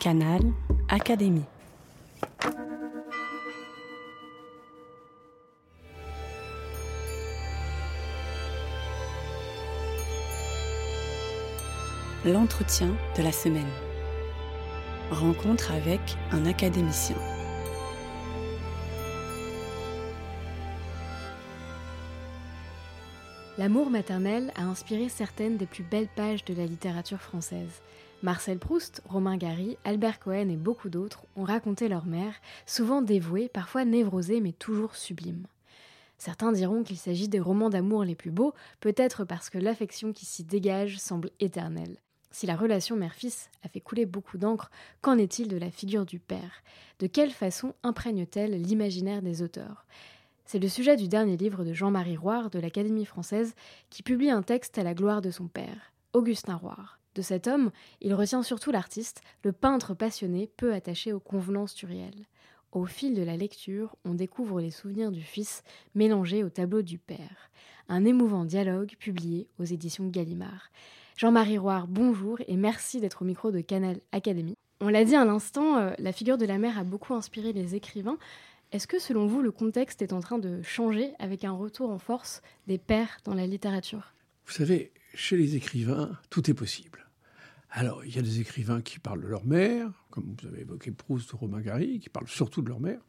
Canal Académie. L'entretien de la semaine. Rencontre avec un académicien. L'amour maternel a inspiré certaines des plus belles pages de la littérature française. Marcel Proust, Romain Gary, Albert Cohen et beaucoup d'autres ont raconté leur mère, souvent dévouée, parfois névrosée, mais toujours sublime. Certains diront qu'il s'agit des romans d'amour les plus beaux, peut-être parce que l'affection qui s'y dégage semble éternelle. Si la relation mère-fils a fait couler beaucoup d'encre, qu'en est-il de la figure du père? De quelle façon imprègne-t-elle l'imaginaire des auteurs? C'est le sujet du dernier livre de Jean-Marie Roire de l'Académie française qui publie un texte à la gloire de son père, Augustin Roire. De cet homme, il retient surtout l'artiste, le peintre passionné, peu attaché aux convenances du. Au fil de la lecture, on découvre les souvenirs du fils mélangés au tableau du père. Un émouvant dialogue publié aux éditions Gallimard. Jean-Marie Roire, bonjour et merci d'être au micro de Canal Académie. On l'a dit à l'instant, euh, la figure de la mère a beaucoup inspiré les écrivains. Est-ce que selon vous, le contexte est en train de changer avec un retour en force des pères dans la littérature? Vous savez, chez les écrivains, tout est possible. Alors, il y a des écrivains qui parlent de leur mère, comme vous avez évoqué Proust ou Romain Gary, qui parlent surtout de leur mère.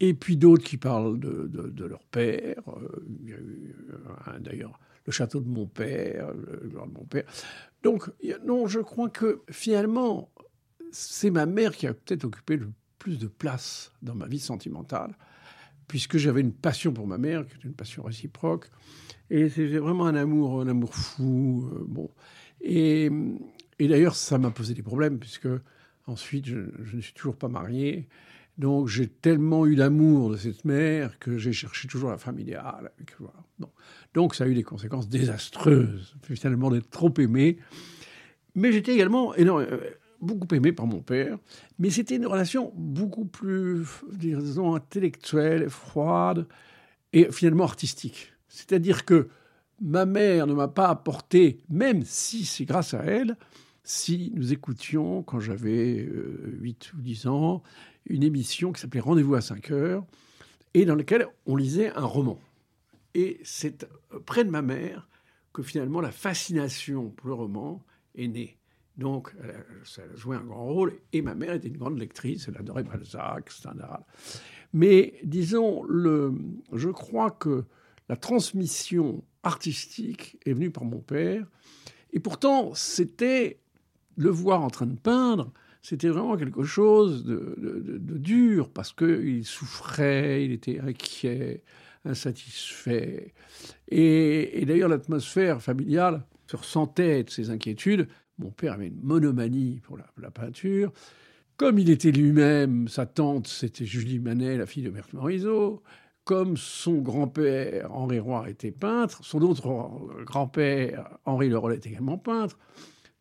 Et puis d'autres qui parlent de, leur père. Euh, il y a eu d'ailleurs le château de mon père, le de mon père. Donc, non, je crois que finalement, c'est ma mère qui a peut-être occupé le plus de place dans ma vie sentimentale, puisque j'avais une passion pour ma mère, qui était une passion réciproque. Et c'était vraiment un amour, un amour fou. Euh, bon. Et, et d'ailleurs, ça m'a posé des problèmes, puisque ensuite, je, ne suis toujours pas marié. Donc, j'ai tellement eu l'amour de cette mère que j'ai cherché toujours la femme idéale. Donc, ça a eu des conséquences désastreuses, finalement, d'être trop aimé. Mais j'étais également énorme, beaucoup aimé par mon père, mais c'était une relation beaucoup plus, disons, intellectuelle, froide et finalement artistique. C'est-à-dire que ma mère ne m'a pas apporté, même si c'est grâce à elle, si nous écoutions, quand j'avais 8 ou 10 ans, une émission qui s'appelait Rendez-vous à 5 heures, et dans laquelle on lisait un roman. Et c'est près de ma mère que finalement la fascination pour le roman est née. Donc, ça a joué un grand rôle. Et ma mère était une grande lectrice, elle adorait Balzac, Stendhal. Mais disons, le, je crois que la transmission artistique est venue par mon père. Et pourtant, c'était le voir en train de peindre, c'était vraiment quelque chose de, dur parce qu'il souffrait, il était inquiet, insatisfait. Et, d'ailleurs, l'atmosphère familiale se ressentait de ses inquiétudes mon père avait une monomanie pour la, peinture. Comme il était lui-même, sa tante, c'était Julie Manet, la fille de Berthe Morisot. Comme son grand-père, Henri Roy, était peintre, son autre grand-père, Henri Leroy, était également peintre.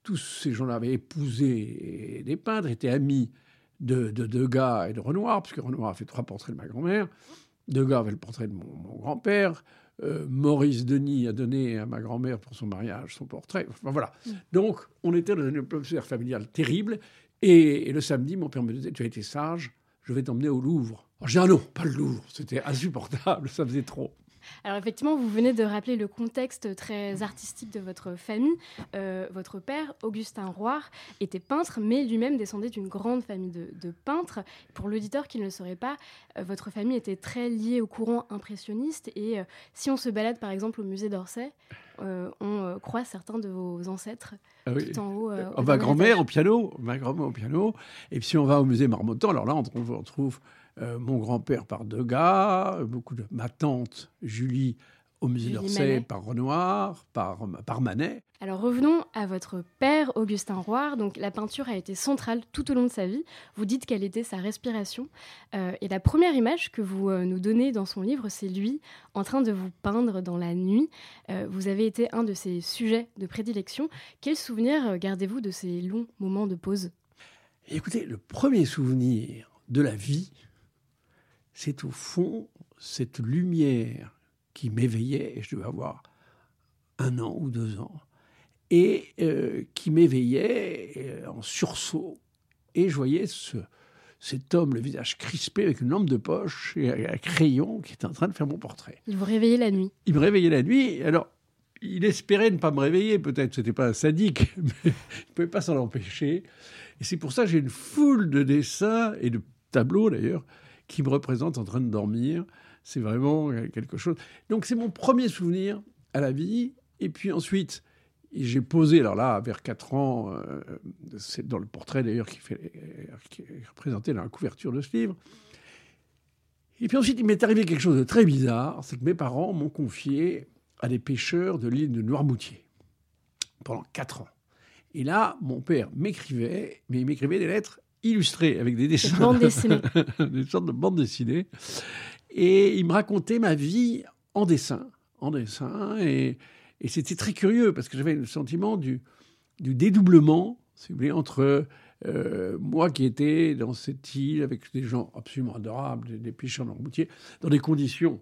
Tous ces gens-là avaient épousé des peintres, étaient amis de, Degas et de Renoir, puisque Renoir a fait trois portraits de ma grand-mère. Degas avait le portrait de mon grand-père. Euh, Maurice Denis a donné à ma grand-mère pour son mariage son portrait. Enfin, voilà. Mm. Donc, on était dans une atmosphère familiale terrible. Et, le samedi, mon père me disait Tu as été sage, je vais t'emmener au Louvre. J'ai dit Ah non, pas le Louvre. C'était insupportable, ça faisait trop. Alors effectivement, vous venez de rappeler le contexte très artistique de votre famille. Euh, votre père, Augustin Roire, était peintre, mais lui-même descendait d'une grande famille de, peintres. Pour l'auditeur qui ne le saurait pas, euh, votre famille était très liée au courant impressionniste. Et euh, si on se balade par exemple au musée d'Orsay, on croit certains de vos ancêtres ah tout en haut. ma grand-mère au piano, ma grand-mère au piano. Et puis si on va au musée Marmottan, alors là, on trouve, on trouve euh, mon grand-père par Degas, beaucoup de ma tante Julie au musée d'Orsay par Renoir, par, par Manet. Alors revenons à votre père Augustin Roire. Donc la peinture a été centrale tout au long de sa vie. Vous dites quelle était sa respiration. Euh, et la première image que vous euh, nous donnez dans son livre, c'est lui en train de vous peindre dans la nuit. vous avez été un de ses sujets de prédilection. Quel souvenir gardez-vous de ces longs moments de pause? Écoutez, le premier souvenir de la vie, c'est au fond cette lumière qui m'éveillait, je devais avoir un an ou deux ans, et euh, qui m'éveillait euh, en sursaut Et je voyais ce, cet homme, le visage crispé, avec une lampe de poche et un crayon, qui était en train de faire mon portrait. Il vous réveillait la nuit Il me réveillait la nuit. Alors, il espérait ne pas me réveiller, peut-être. C'était pas un sadique, mais il ne pouvait pas s'en empêcher. Et c'est pour ça que j'ai une foule de dessins et de tableaux, d'ailleurs, qui me représentent en train de dormir. C'est vraiment quelque chose. Donc, c'est mon premier souvenir à la vie. Et puis ensuite, j'ai posé, alors là, vers 4 ans, euh, c'est dans le portrait d'ailleurs qui, fait, qui est représenté dans la couverture de ce livre. Et puis ensuite, il m'est arrivé quelque chose de très bizarre, c'est que mes parents m'ont confié à des pêcheurs de l'île de Noirmoutier pendant 4 ans. Et là, mon père m'écrivait, mais il m'écrivait des lettres illustrées avec des dessins. Des sortes de bandes dessinées. Et il me racontait ma vie en dessin, en dessin. Et, et c'était très curieux parce que j'avais le sentiment du, du dédoublement, si vous voulez, entre euh, moi qui étais dans cette île avec des gens absolument adorables, des, des pêcheurs Noirmoutier, dans des conditions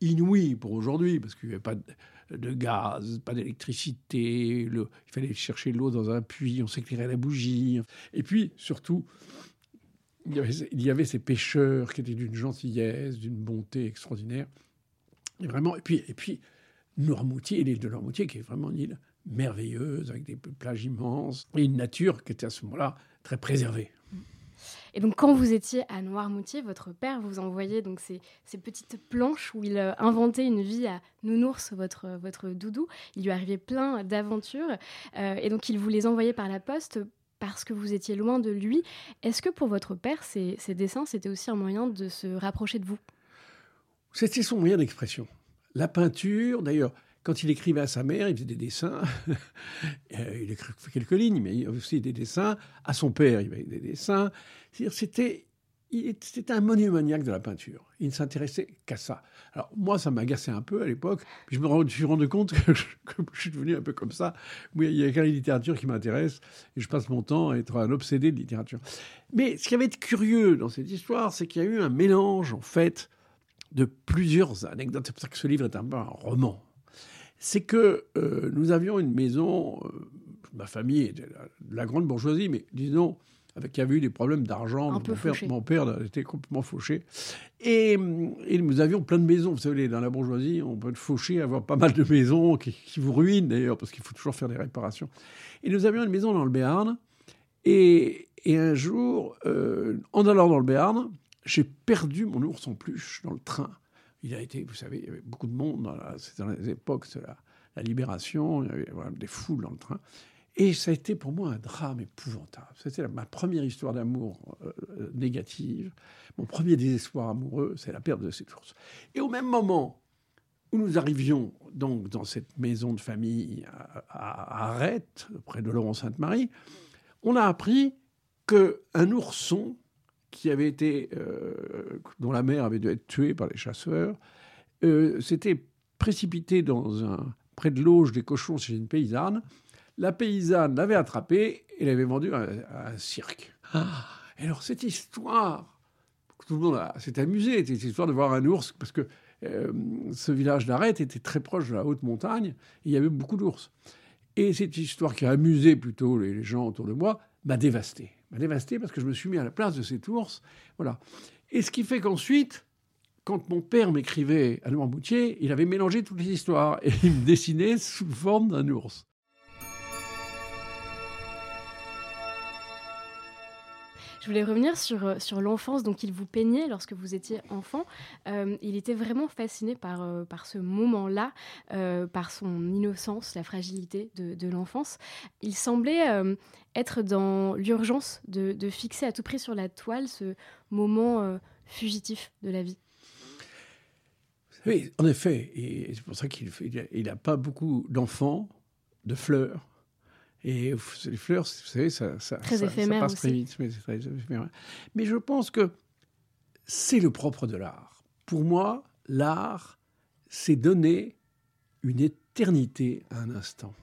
inouï pour aujourd'hui, parce qu'il n'y avait pas de, gaz, pas d'électricité, il fallait chercher l'eau dans un puits, on s'éclairait la bougie. Et puis, surtout, il y, avait, il y avait ces pêcheurs qui étaient d'une gentillesse, d'une bonté extraordinaire. Et vraiment, et puis, et puis Noirmoutier, l'île de Noirmoutier, qui est vraiment une île merveilleuse, avec des plages immenses, et une nature qui était à ce moment-là très préservée. Et donc, quand vous étiez à Noirmoutier, votre père vous envoyait donc ces, petites planches où il euh, inventait une vie à Nounours, votre, votre doudou. Il lui arrivait plein d'aventures. Euh, et donc, il vous les envoyait par la poste parce que vous étiez loin de lui. Est-ce que pour votre père, ces, ces dessins, c'était aussi un moyen de se rapprocher de vous? C'était son moyen d'expression. La peinture, d'ailleurs, quand il écrivait à sa mère, il faisait des dessins. Euh, il écrivait quelques lignes, mais il y avait aussi des dessins. À son père, il y avait des dessins. C'était c'était un monomaniaque de la peinture. Il ne s'intéressait qu'à ça. Alors moi, ça m'agaçait un peu à l'époque. Je me suis rendu compte que je, suis devenu un peu comme ça. Oui, il y a qu'à la littérature qui m'intéresse et je passe mon temps à être un obsédé de littérature. Mais ce qui avait été curieux dans cette histoire, c'est qu'il y a eu un mélange, en fait, de plusieurs anecdotes. C'est pour ça que ce livre est un peu un roman c'est que euh, nous avions une maison, euh, ma famille était de la, grande bourgeoisie, mais disons, avec qui avait eu des problèmes d'argent. Mon père, mon père, était complètement fauché. Et, nous avions plein de maisons. Vous savez, dans la bourgeoisie, on peut être fauché, avoir pas mal de maisons qui, vous ruinent d'ailleurs, parce qu'il faut toujours faire des réparations. Et nous avions une maison dans le Béarn. Et, un jour, euh, en allant dans le Béarn, j'ai perdu mon ours en peluche dans le train il a été, vous savez, il y avait beaucoup de monde, dans les époques de la, libération, il y avait des foules dans le train. Et ça a été pour moi un drame épouvantable. C'était ma première histoire d'amour euh, négative. Mon premier désespoir amoureux, c'est la perte de cette ours. Et au même moment où nous arrivions donc dans cette maison de famille à, Arrête, près de Laurent Sainte-Marie, on a appris qu'un ourson qui avait été, euh, dont la mère avait dû être tuée par les chasseurs, euh, s'était précipité dans un, près de l'auge des cochons chez une paysanne. La paysanne l'avait attrapé et l'avait vendu à, un cirque. Ah, et alors cette histoire, tout le monde s'est amusé, cette histoire de voir un ours, parce que euh, ce village d'Arrête était très proche de la haute montagne, et il y avait beaucoup d'ours. Et cette histoire qui a amusé plutôt les gens autour de moi m'a dévasté m'a dévasté parce que je me suis mis à la place de cet ours. Voilà. Et ce qui fait qu'ensuite, quand mon père m'écrivait à Noirmoutier, il avait mélangé toutes les histoires et il me dessinait sous forme d'un ours. Je voulais revenir sur, euh, sur l'enfance dont il vous peignait lorsque vous étiez enfant. Euh, il était vraiment fasciné par, euh, par ce moment-là, par son innocence, la fragilité de, l'enfance. Il semblait être dans l'urgence de, de, fixer à tout prix sur la toile ce moment fugitif de la vie. Oui, en effet. Et c'est pour ça qu'il n'a pas beaucoup d'enfants, de fleurs et les fleurs, vous savez, ça, ça, très ça, passe très vite. Mais, très mais je pense que c'est le propre de l'art. Pour moi, l'art, c'est donner une éternité à un instant.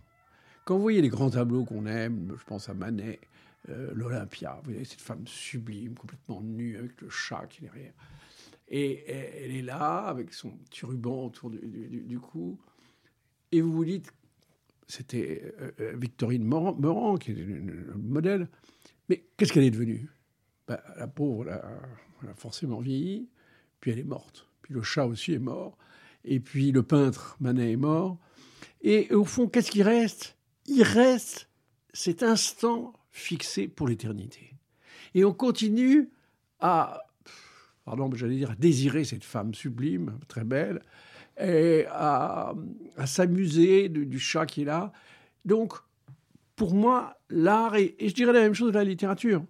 Quand vous voyez les grands tableaux qu'on aime, je pense à Manet, euh, l'Olympia, vous voyez cette femme sublime, complètement nue, avec le chat qui est derrière. Et, elle est là, avec son petit ruban autour du, du cou. Et vous vous dites, c'était euh, euh, Victorine Morand, qui est une, modèle. Mais qu'est-ce qu'elle est devenue? Bah, la pauvre, elle a, forcément vieilli, puis elle est morte. Puis le chat aussi est mort. Et puis le peintre Manet est mort. Et au fond, qu'est-ce qui reste? Il reste cet instant fixé pour l'éternité. Et on continue à, pardon, j'allais dire, à désirer cette femme sublime, très belle, et à, s'amuser du, chat qui est là. Donc, pour moi, l'art, et, je dirais la même chose de la littérature,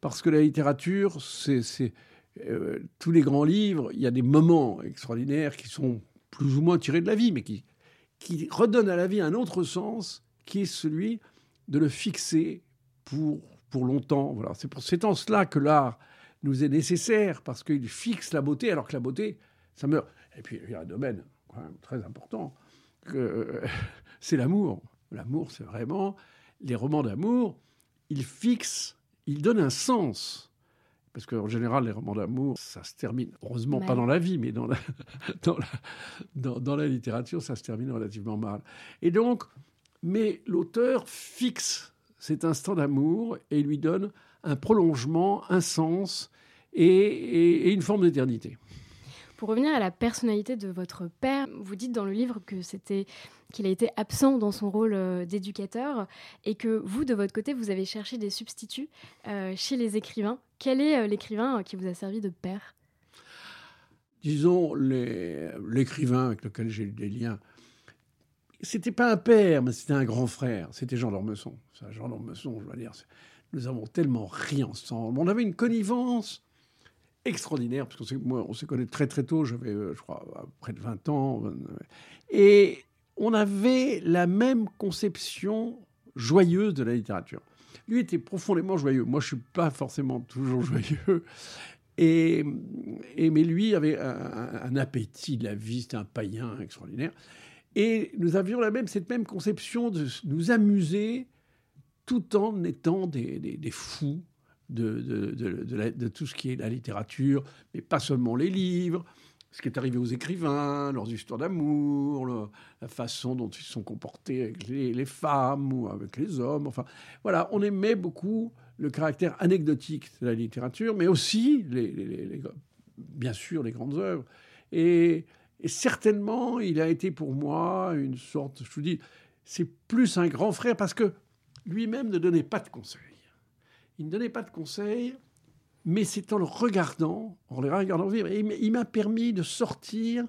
parce que la littérature, c'est euh, tous les grands livres, il y a des moments extraordinaires qui sont plus ou moins tirés de la vie, mais qui, redonnent à la vie un autre sens, qui est celui de le fixer pour, pour longtemps. Voilà. C'est, pour, c'est en cela que l'art nous est nécessaire, parce qu'il fixe la beauté, alors que la beauté, ça meurt. Et puis, il y a un domaine quand même très important, que, c'est l'amour. L'amour, c'est vraiment... Les romans d'amour, ils fixent, ils donnent un sens. Parce qu'en général, les romans d'amour, ça se termine, heureusement pas dans la vie, mais dans la, dans, la, dans, dans la littérature, ça se termine relativement mal. Et donc, mais l'auteur fixe cet instant d'amour et lui donne un prolongement, un sens et, une forme d'éternité. Pour revenir à la personnalité de votre père, vous dites dans le livre que c'était qu'il a été absent dans son rôle euh, d'éducateur et que vous, de votre côté, vous avez cherché des substituts euh, chez les écrivains. Quel est euh, l'écrivain qui vous a servi de père? Disons l'écrivain avec lequel j'ai eu des liens c'était pas un père, mais c'était un grand frère. C'était Jean d'Ormesson. Jean d'Ormesson, je dois dire, nous avons tellement ri ensemble. On avait une connivence extraordinaire, parce que moi, on s'est connus très très tôt, j'avais, euh, je crois, près de 20 ans. Et on avait la même conception joyeuse de la littérature. Lui était profondément joyeux. Moi, je suis pas forcément toujours joyeux. Et, mais lui avait un, appétit de la vie, c'était un païen extraordinaire. Et nous avions la même, cette même conception de nous amuser tout en étant des, fous de, tout ce qui est la littérature, mais pas seulement les livres, ce qui est arrivé aux écrivains, leurs histoires d'amour, la façon dont ils sont comportés avec les, femmes ou avec les hommes. Enfin, voilà, on aimait beaucoup le caractère anecdotique de la littérature, mais aussi, bien sûr, les grandes œuvres. Et et certainement, il a été pour moi une sorte, je vous dis, c'est plus un grand frère parce que lui-même ne donnait pas de conseils. Il ne donnait pas de conseils, mais c'est en le regardant, en le regardant vivre. Et il m'a permis de sortir,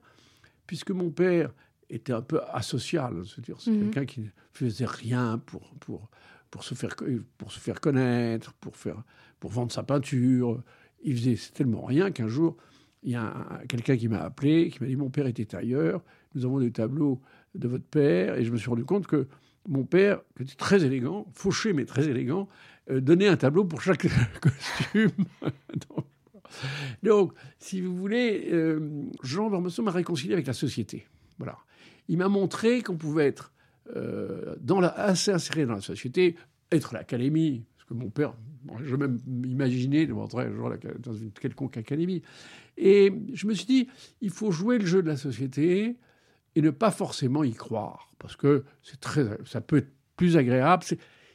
puisque mon père était un peu asocial, c'est-à-dire c'est mhm. quelqu'un qui ne faisait rien pour, pour, pour, se faire, pour se faire connaître, pour, faire, pour vendre sa peinture. Il faisait tellement rien qu'un jour, il y a quelqu'un qui m'a appelé, qui m'a dit Mon père était ailleurs, nous avons des tableaux de votre père. Et je me suis rendu compte que mon père, qui était très élégant, fauché mais très élégant, euh, donnait un tableau pour chaque costume. donc, si vous voulez, euh, Jean d'Ormesson m'a réconcilié avec la société. Voilà. Il m'a montré qu'on pouvait être euh, dans la, assez inséré dans la société, être à l'académie, parce que mon père, je même imaginé de rentrer dans une quelconque académie. Et je me suis dit, il faut jouer le jeu de la société et ne pas forcément y croire, parce que c'est très, ça peut être plus agréable.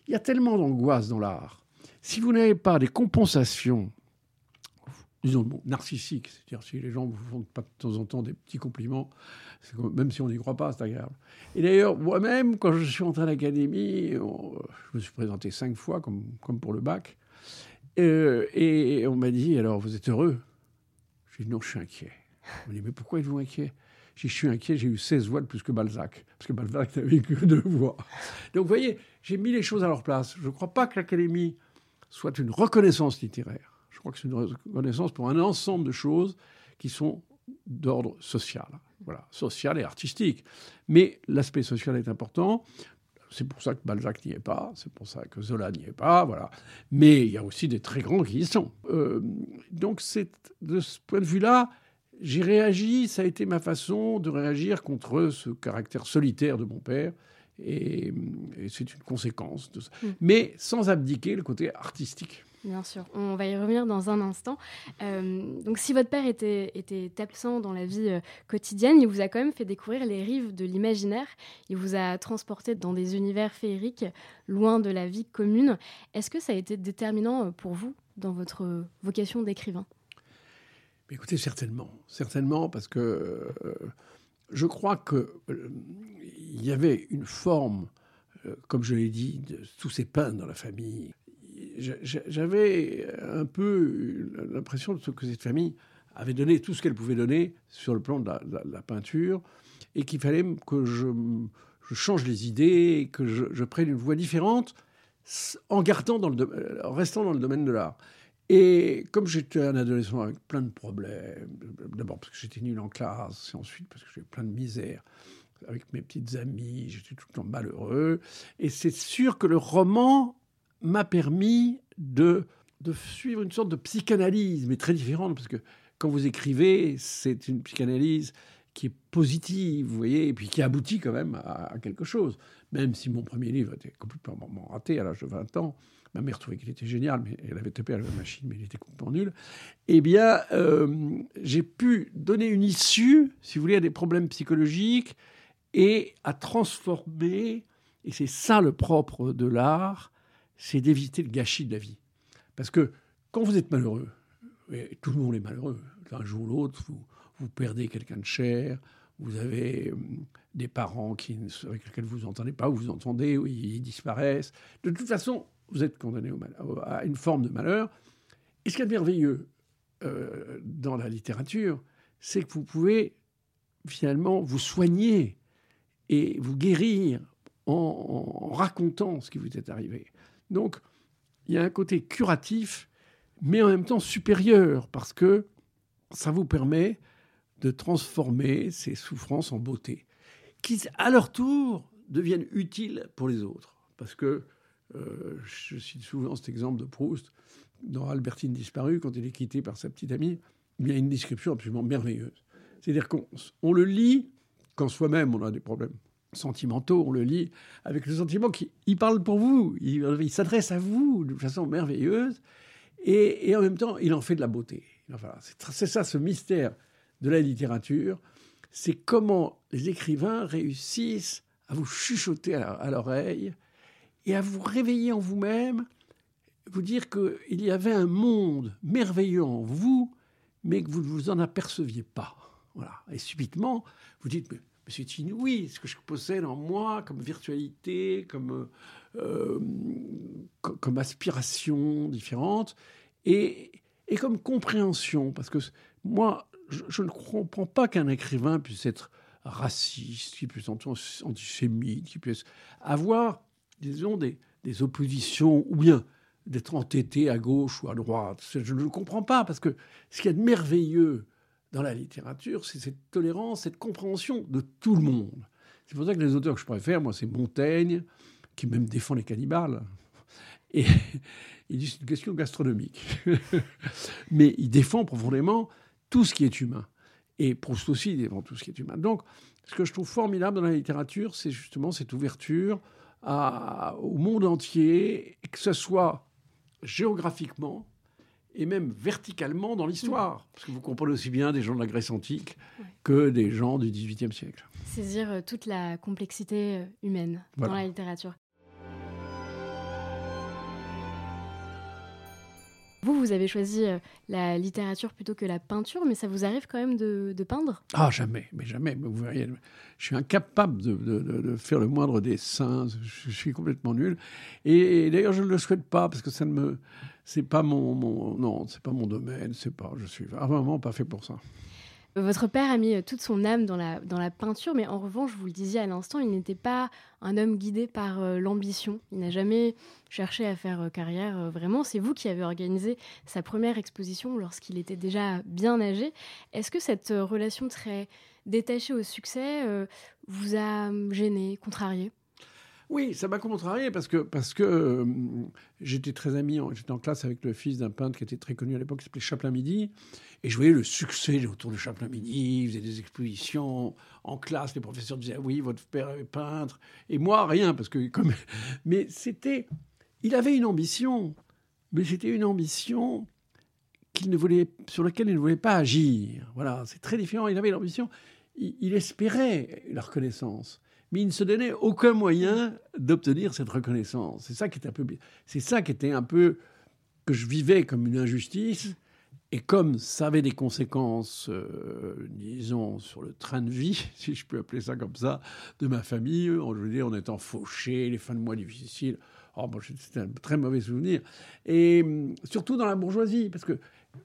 Il y a tellement d'angoisse dans l'art. Si vous n'avez pas des compensations, disons narcissiques, c'est-à-dire si les gens vous font pas de temps en temps des petits compliments, même si on n'y croit pas, c'est agréable. Et d'ailleurs, moi-même, quand je suis entré à l'académie, je me suis présenté cinq fois, comme, pour le bac, euh, et on m'a dit, alors vous êtes heureux j'ai dit non, je suis inquiet. On m'a dit mais pourquoi êtes-vous inquiet? Je suis inquiet, j'ai eu 16 voix de plus que Balzac, parce que Balzac n'avait que deux voix. Donc vous voyez, j'ai mis les choses à leur place. Je ne crois pas que l'Académie soit une reconnaissance littéraire. Je crois que c'est une reconnaissance pour un ensemble de choses qui sont d'ordre social. Voilà, social et artistique. Mais l'aspect social est important. C'est pour ça que Balzac n'y est pas, c'est pour ça que Zola n'y est pas, voilà. Mais il y a aussi des très grands qui y sont. Euh, donc, de ce point de vue-là, j'ai réagi, ça a été ma façon de réagir contre ce caractère solitaire de mon père. Et, c'est une conséquence de ça. Mm. Mais sans abdiquer le côté artistique. Bien sûr, on va y revenir dans un instant. Euh, donc, si votre père était, était absent dans la vie euh, quotidienne, il vous a quand même fait découvrir les rives de l'imaginaire. Il vous a transporté dans des univers féeriques, loin de la vie commune. Est-ce que ça a été déterminant euh, pour vous dans votre vocation d'écrivain? Écoutez, certainement. Certainement, parce que euh, je crois qu'il euh, y avait une forme, euh, comme je l'ai dit, de tous ces peintres dans la famille. J'avais un peu l'impression que cette famille avait donné tout ce qu'elle pouvait donner sur le plan de la, peinture et qu'il fallait que je, change les idées, que je, prenne une voie différente en, gardant en restant dans le domaine de l'art. Et comme j'étais un adolescent avec plein de problèmes, d'abord parce que j'étais nul en classe, et ensuite parce que j'avais plein de misère avec mes petites amies, j'étais tout le temps malheureux. Et c'est sûr que le roman m'a permis de, de suivre une sorte de psychanalyse, mais très différente, parce que quand vous écrivez, c'est une psychanalyse qui est positive, vous voyez, et puis qui aboutit quand même à, quelque chose. Même si mon premier livre était complètement raté à l'âge de 20 ans, ma mère trouvait qu'il était génial, mais elle avait tapé à la machine, mais il était complètement nul. Eh bien, euh, j'ai pu donner une issue, si vous voulez, à des problèmes psychologiques et à transformer, et c'est ça le propre de l'art, c'est d'éviter le gâchis de la vie. Parce que quand vous êtes malheureux, et tout le monde est malheureux, un jour ou l'autre, vous, vous perdez quelqu'un de cher, vous avez euh, des parents avec lesquels vous n'entendez pas, ou vous entendez, ou ils disparaissent. De toute façon, vous êtes condamné à une forme de malheur. Et ce qui est merveilleux euh, dans la littérature, c'est que vous pouvez finalement vous soigner et vous guérir en, racontant ce qui vous est arrivé. Donc, il y a un côté curatif, mais en même temps supérieur, parce que ça vous permet de transformer ces souffrances en beauté, qui à leur tour deviennent utiles pour les autres. Parce que euh, je cite souvent cet exemple de Proust dans Albertine disparue, quand il est quitté par sa petite amie. Il y a une description absolument merveilleuse. C'est-à-dire qu'on le lit quand soi-même on a des problèmes sentimentaux, on le lit avec le sentiment qu'il parle pour vous, il, s'adresse à vous de façon merveilleuse, et, en même temps, il en fait de la beauté. C'est ça ce mystère de la littérature, c'est comment les écrivains réussissent à vous chuchoter à l'oreille et à vous réveiller en vous-même, vous dire qu'il y avait un monde merveilleux en vous, mais que vous ne vous en aperceviez pas. Voilà. Et subitement, vous dites, mais, c'est inouï ce que je possède en moi comme virtualité, comme, euh, comme, aspiration différente, et, et, comme compréhension. Parce que moi, je, je ne comprends pas qu'un écrivain puisse être raciste, qui puisse être antisémite, qui puisse avoir disons, des, oppositions, ou bien d'être entêté à gauche ou à droite. Je ne le comprends pas, parce que ce qu'il y a de merveilleux dans la littérature, c'est cette tolérance, cette compréhension de tout le monde. C'est pour ça que les auteurs que je préfère, moi, c'est Montaigne, qui même défend les cannibales. Et il dit c'est une question gastronomique. Mais il défend profondément tout ce qui est humain. Et Proust aussi défend tout ce qui est humain. Donc, ce que je trouve formidable dans la littérature, c'est justement cette ouverture au monde entier, que ce soit géographiquement et même verticalement dans l'histoire. Mm. Parce que vous comprenez aussi bien des gens de la Grèce antique que des gens du XVIIIe siècle. Saisir euh, toute la complexité euh, humaine dans la littérature. Vous, vous avez choisi euh, la littérature plutôt que la peinture, mais ça vous arrive quand même de, peindre? Ah, jamais, mais jamais. Je suis incapable de, faire le moindre dessin. Je, suis complètement nul. Et, d'ailleurs, je ne le souhaite pas parce que ça ne me, c'est pas mon, mon non, c'est pas mon domaine. C'est pas, je suis vraiment pas fait pour ça. Votre père a mis toute son âme dans la, peinture, mais en revanche, vous le disiez à l'instant, il n'était pas un homme guidé par euh, l'ambition. Il n'a jamais cherché à faire euh, carrière euh, vraiment. C'est vous qui avez organisé sa première exposition lorsqu'il était déjà bien âgé. Est-ce que cette relation très détachée au succès vous a gêné, contrarié? Oui, ça m'a contrarié parce que, parce que euh, j'étais très ami, j'étais en classe avec le fils d'un peintre qui était très connu à l'époque, qui s'appelait Chaplin Midi, et je voyais le succès autour de Chaplin Midi, il faisait des expositions en classe, les professeurs disaient oui, votre père est peintre, et moi rien, parce que comme... Mais c'était... Il avait une ambition, mais c'était une ambition qu'il ne voulait, sur laquelle il ne voulait pas agir. Voilà, c'est très différent. Il avait l'ambition, il espérait la reconnaissance mais il ne se donnait aucun moyen d'obtenir cette reconnaissance. C'est ça qui était un peu, c'est ça qui était un peu que je vivais comme une injustice. Et comme ça avait des conséquences, euh, disons, sur le train de vie, si je peux appeler ça comme ça, de ma famille, je veux dire, en étant fauché, les fins de mois difficiles, oh, c'était un très mauvais souvenir. Et hum, surtout dans la bourgeoisie, parce que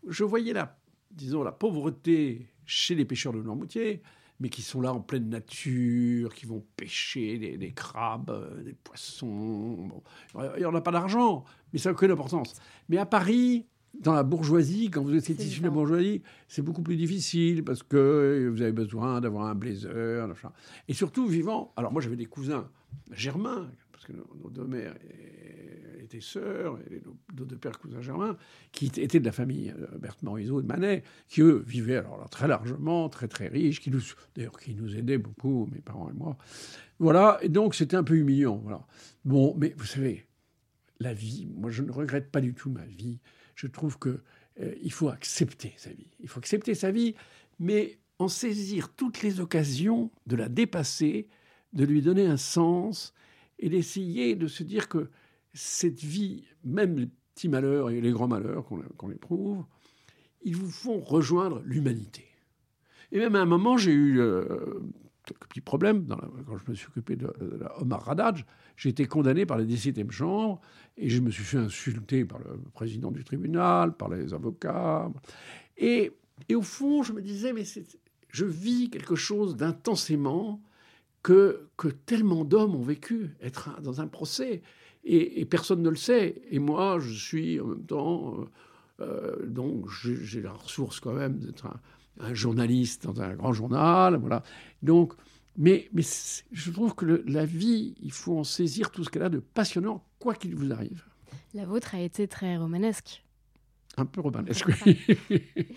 je voyais la, disons, la pauvreté chez les pêcheurs de Noirmoutier, mais qui sont là en pleine nature, qui vont pêcher des, crabes, euh, des poissons. Il n'y en a pas d'argent, mais ça n'a aucune importance. Mais à Paris, dans la bourgeoisie, quand vous êtes issu de la bourgeoisie, c'est beaucoup plus difficile parce que vous avez besoin d'avoir un blazer. Et surtout, vivant. Alors, moi, j'avais des cousins germains, que nos deux mères étaient sœurs, nos deux pères cousins germains, qui étaient de la famille euh, Berthe Morisot de Manet, qui eux vivaient alors très largement, très très riches, qui nous, d'ailleurs, qui nous aidaient beaucoup, mes parents et moi. Voilà, et donc c'était un peu humiliant. Voilà. Bon, mais vous savez, la vie, moi je ne regrette pas du tout ma vie je trouve que euh, il faut accepter sa vie. Il faut accepter sa vie, mais en saisir toutes les occasions de la dépasser, de lui donner un sens et d'essayer de se dire que cette vie, même les petits malheurs et les grands malheurs qu'on éprouve, ils vous font rejoindre l'humanité. Et même à un moment, j'ai eu euh, quelques petits problèmes. quand je me suis occupé de, la Omar Radaj, j'ai été condamné par la 17e chambre et je me suis fait insulter par le président du tribunal, par les avocats. Et, et au fond, je me disais, mais je vis quelque chose d'intensément que, que tellement d'hommes ont vécu, être dans un procès, et, personne ne le sait. Et moi, je suis en même temps, euh, euh, donc j'ai la ressource quand même d'être un, un journaliste dans un grand journal, voilà. Donc, mais, mais je trouve que la vie, il faut en saisir tout ce qu'elle a de passionnant, quoi qu'il vous arrive. La vôtre a été très romanesque. Un peu romanesque, oui.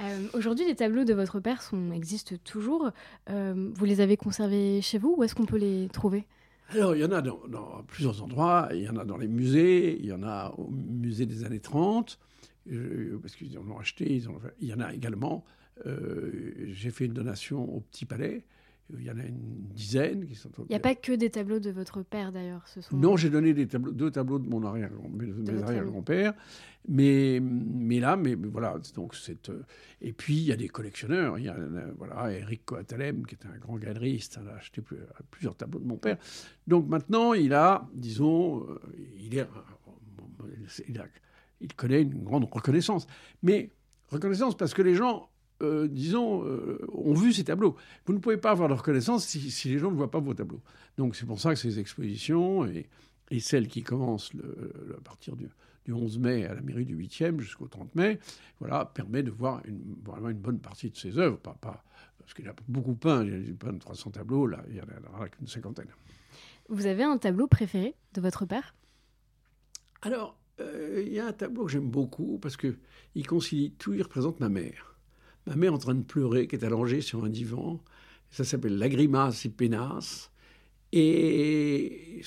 Euh, aujourd'hui, les tableaux de votre père sont, existent toujours. Euh, vous les avez conservés chez vous ou est-ce qu'on peut les trouver? Alors, il y en a dans, plusieurs endroits. Il y en a dans les musées, il y en a au musée des années 30, euh, parce qu'ils en ont acheté. Il y en a également j'ai fait une donation au Petit Palais. Il y en a une dizaine qui sont. Il n'y a pas que des tableaux de votre père d'ailleurs, ce sont. Non, j'ai donné des tableaux, deux tableaux de mon arrière, mes arrière-grand-père, mais mais là, mais, voilà, donc c'est. Euh, et puis il y a des collectionneurs. Il y a voilà Eric Coatalem qui est un grand galeriste, il a acheté plusieurs tableaux de mon père. Donc maintenant, il a, disons, euh, il est, il, il connaît une grande reconnaissance, mais reconnaissance parce que les gens euh, disons, euh, ont vu ces tableaux. Vous ne pouvez pas avoir de reconnaissance si, les gens ne voient pas vos tableaux. Donc c'est pour ça que ces expositions et, et celles qui commencent le, à partir du, 11 mai à la mairie du 8e jusqu'au 30 mai, voilà, permet de voir une, vraiment une bonne partie de ses œuvres. Pas, pas, parce qu'il a beaucoup peint, il a peint 300 tableaux, là, il y en a qu'une cinquantaine. Vous avez un tableau préféré de votre père? Alors, euh, il y a un tableau que j'aime beaucoup parce qu'il concilie tout, il représente ma mère ma mère en train de pleurer, qui est allongée sur un divan. Ça s'appelle La grimace et pénasse. Et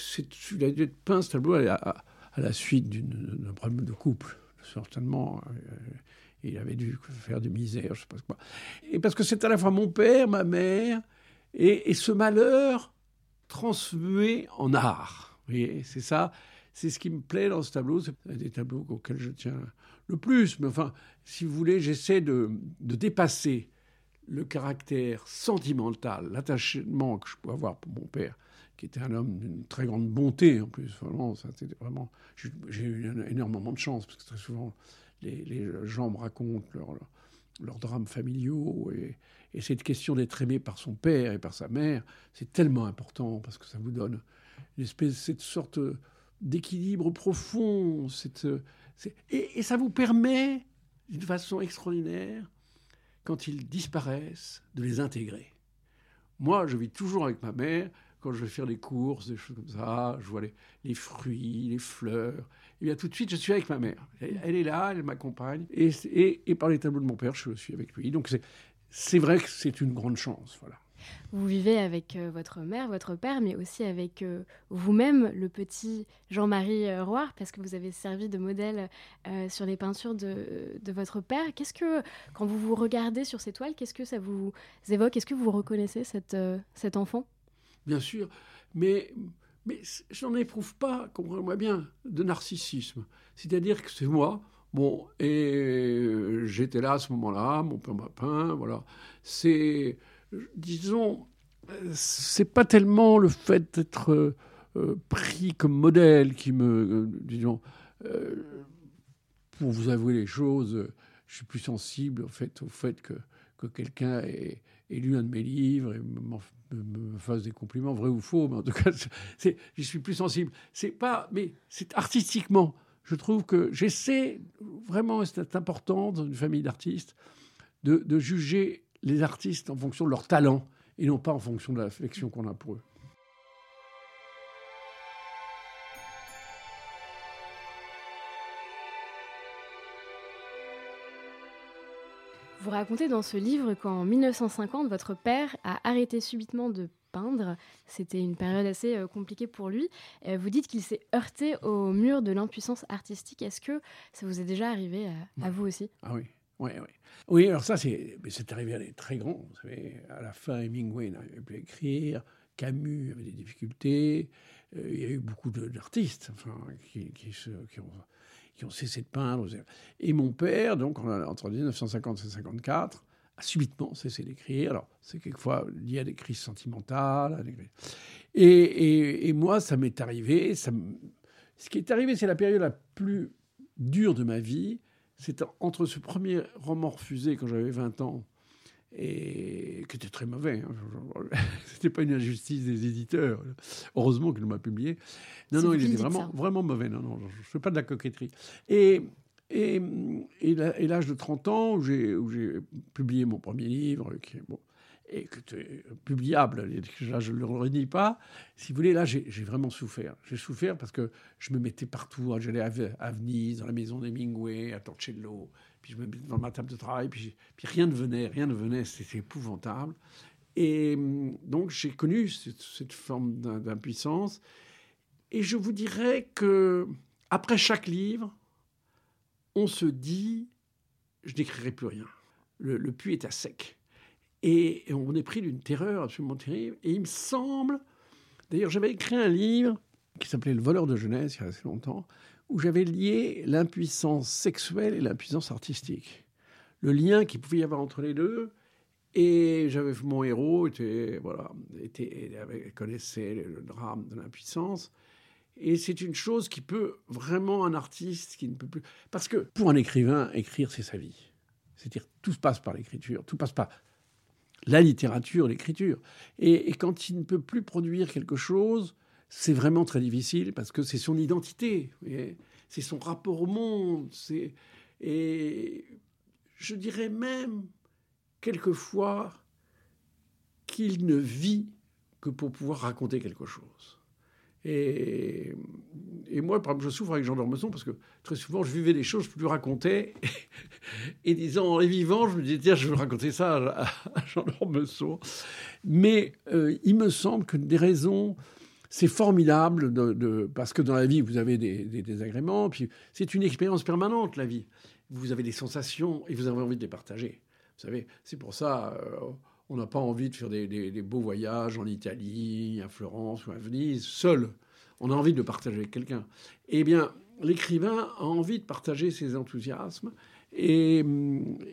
il a dû être peint, ce tableau, à, la suite d'un problème de couple, certainement. Euh, il avait dû faire de misère, je sais pas quoi. Et parce que c'est à la fois mon père, ma mère, et, ce malheur transmué en art. Vous voyez, c'est ça. C'est ce qui me plaît dans ce tableau. C'est des tableaux auxquels je tiens le plus. Mais enfin, si vous voulez, j'essaie de, dépasser le caractère sentimental, l'attachement que je peux avoir pour mon père, qui était un homme d'une très grande bonté en plus. Vraiment, ça, vraiment j'ai eu énormément de chance parce que très souvent, les, gens me racontent leurs leur, drames familiaux et, et cette question d'être aimé par son père et par sa mère, c'est tellement important parce que ça vous donne une cette sorte d'équilibre profond, cette, et, ça vous permet, d'une façon extraordinaire, quand ils disparaissent, de les intégrer. Moi, je vis toujours avec ma mère. Quand je vais faire les courses, des choses comme ça, je vois les, fruits, les fleurs. Et eh bien tout de suite, je suis avec ma mère. Elle, est là, elle m'accompagne. Et, et, par les tableaux de mon père, je suis avec lui. Donc c'est vrai que c'est une grande chance. Voilà. Vous vivez avec euh, votre mère, votre père, mais aussi avec euh, vous-même, le petit Jean-Marie euh, Roire, parce que vous avez servi de modèle sur les peintures de, votre père. Qu'est-ce que, quand vous vous regardez sur ces toiles, qu'est-ce que ça vous évoque? Est-ce que vous reconnaissez cet enfant? Bien sûr, mais mais je n'en éprouve pas, comprenez-moi bien, de narcissisme. C'est-à-dire que c'est moi, bon, et j'étais là à ce moment-là, mon père m'a peint, voilà. C'est, disons, c'est pas tellement le fait d'être euh, pris comme modèle qui me, euh, disons, euh, pour vous avouer les choses, je suis plus sensible en fait, au fait que, que quelqu'un ait, lu un de mes livres et me, fasse des compliments, vrai ou faux, mais en tout cas, je suis plus sensible. C'est pas, mais c'est artistiquement. Je trouve que j'essaie vraiment, c'est important dans une famille d'artistes, de, de juger les artistes en fonction de leur talent et non pas en fonction de l'affection qu'on a pour eux. Vous racontez dans ce livre qu'en 1950, votre père a arrêté subitement de peindre. C'était une période assez euh, compliquée pour lui. Euh, vous dites qu'il s'est heurté au mur de l'impuissance artistique. Est-ce que ça vous est déjà arrivé à, vous aussi? Ah oui. Oui, oui. Oui, alors ça, c'est, c'est arrivé à des très grands. Vous savez, à la fin, Hemingway n'arrivait plus à écrire, Camus avait des difficultés, euh, il y a eu beaucoup d'artistes enfin, qui, ont, qui ont cessé de peindre. Et mon père, donc entre 1950 et 1954, a subitement cessé d'écrire. Alors, c'est quelquefois lié à des crises sentimentales. Et, et, moi, ça m'est arrivé. Ça Ce qui est arrivé, c'est la période la plus dure de ma vie. C'est entre ce premier roman refusé quand j'avais 20 ans et qui était très mauvais. Hein. C'était pas une injustice des éditeurs. Heureusement qu'il m'a publié. Non, non, il était vraiment, vraiment mauvais. Non, non, je ne fais pas de la coquetterie. Et, et, et, l'âge de 30 ans, où j'ai publié mon premier livre, qui est bon, et que était publiable, là, je ne le renie pas. Si vous voulez, là, j'ai vraiment souffert. J'ai souffert parce que je me mettais partout. J'allais à, Venise, dans la maison d'Hemingway, à Torcello, puis je me mettais devant ma table de travail, puis, puis rien ne venait, rien ne venait, c'était épouvantable. Et hum, donc j'ai connu cette, forme d'impuissance. Et je vous dirais que après chaque livre, on se dit, je n'écrirai plus rien. Le, puits est à sec. Et, on est pris d'une terreur absolument terrible. Et il me semble, d'ailleurs, j'avais écrit un livre qui s'appelait Le voleur de jeunesse il y a assez longtemps, où j'avais lié l'impuissance sexuelle et l'impuissance artistique. Le lien qu'il pouvait y avoir entre les deux. Et j'avais mon héros était voilà était connaissait le drame de l'impuissance. Et c'est une chose qui peut vraiment un artiste qui ne peut plus parce que pour un écrivain écrire c'est sa vie. C'est-à-dire tout se passe par l'écriture, tout passe par la littérature, l'écriture. Et, quand il ne peut plus produire quelque chose, c'est vraiment très difficile parce que c'est son identité, c'est son rapport au monde. Et je dirais même, quelquefois, qu'il ne vit que pour pouvoir raconter quelque chose. Et, moi, par exemple, je souffre avec Jean d'Ormesson parce que très souvent, je vivais des choses, je ne plus raconter. Et, disant, en les vivant, je me disais, tiens, je veux raconter ça à, Jean d'Ormesson. Mais euh, il me semble que des raisons c'est formidable parce que dans la vie, vous avez des, désagréments, puis c'est une expérience permanente, la vie. Vous avez des sensations et vous avez envie de les partager. Vous savez, c'est pour ça, euh, on n'a pas envie de faire des, beaux voyages en Italie, à Florence ou à Venise, seul. On a envie de partager avec quelqu'un. Eh bien, l'écrivain a envie de partager ses enthousiasmes. Et,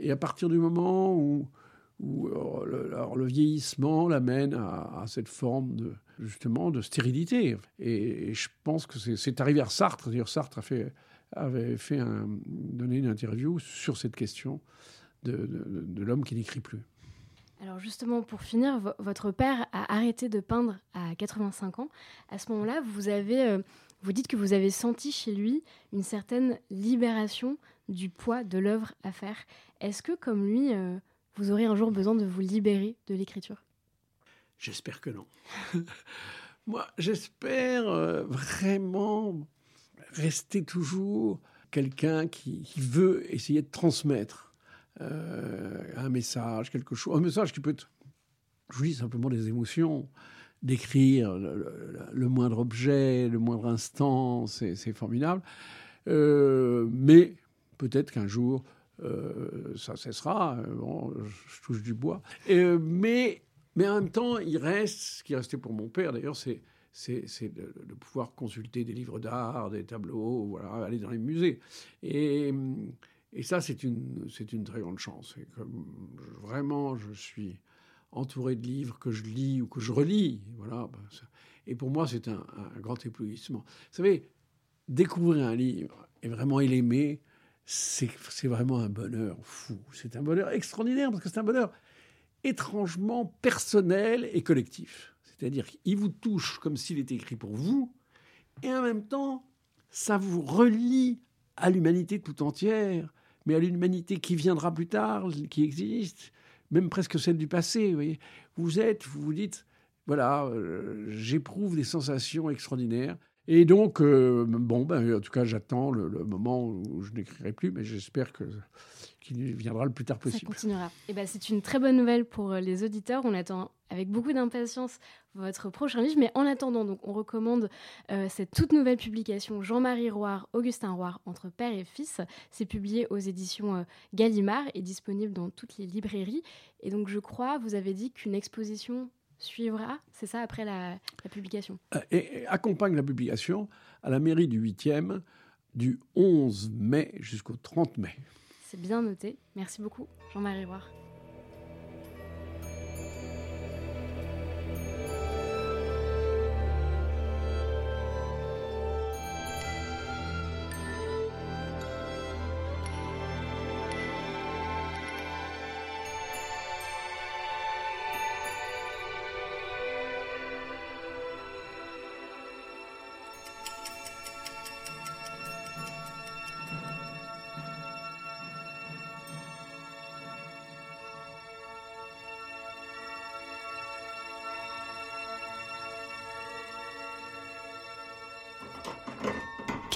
à partir du moment où, le, vieillissement l'amène à, cette forme de, justement de stérilité. Et, je pense que c'est arrivé à Sartre. D'ailleurs, Sartre avait fait donné une interview sur cette question de, l'homme qui n'écrit plus. Alors justement, pour finir, votre père a arrêté de peindre à 85 ans. À ce moment-là, vous euh, vous dites que vous avez senti chez lui une certaine libération du poids de l'œuvre à faire. Est-ce que, comme lui, euh, vous aurez un jour besoin de vous libérer de l'écriture? J'espère que non. Moi, j'espère euh, vraiment rester toujours quelqu'un qui, veut essayer de transmettre un message, quelque chose, un message qui peut être, je vous dis simplement des émotions, d'écrire le, moindre objet, le moindre instant, c'est formidable. Euh, mais peut-être qu'un jour, ça cessera. Bon, je touche du bois. mais mais en même temps, il reste, ce qui est resté pour mon père d'ailleurs, c'est c'est de, pouvoir consulter des livres d'art, des tableaux, aller dans les musées. Et, et ça, c'est une, une très grande chance. Vraiment, je suis entouré de livres que je lis ou que je relis. Voilà. Ben, et pour moi, c'est un, grand éblouissement. Vous savez, découvrir un livre et vraiment l'aimer, c'est vraiment un bonheur fou. C'est un bonheur extraordinaire parce que c'est un bonheur étrangement personnel et collectif. C'est-à-dire qu'il vous touche comme s'il était écrit pour vous, et en même temps, ça vous relie à l'humanité tout entière, mais à l'humanité qui viendra plus tard, qui existe, même presque celle du passé. Vous, vous êtes, vous vous dites, voilà, euh, j'éprouve des sensations extraordinaires. Et donc, euh, bon, ben, en tout cas, j'attends le, moment où je n'écrirai plus, mais j'espère que qu'il viendra le plus tard possible. Ça continuera. Et eh ben, c'est une très bonne nouvelle pour euh, les auditeurs. On attend avec beaucoup d'impatience votre prochain livre. Mais en attendant, donc, on recommande euh, cette toute nouvelle publication Jean-Marie Roire, Augustin Roire, entre père et fils. C'est publié aux éditions Gallimard et disponible dans toutes les librairies. Et donc, je crois, vous avez dit qu'une exposition suivra, c'est ça, après la, publication? Euh, et, accompagne la publication à la mairie du 8e du 11 mai jusqu'au 30 mai. C'est bien noté. Merci beaucoup, Jean-Marie Roire.